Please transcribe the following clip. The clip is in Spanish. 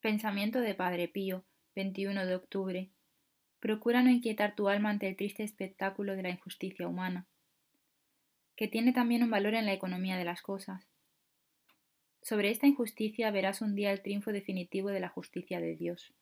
Pensamiento de Padre Pío, 21 de octubre. Procura no inquietar tu alma ante el triste espectáculo de la injusticia humana, que tiene también un valor en la economía de las cosas. Sobre esta injusticia verás un día el triunfo definitivo de la justicia de Dios.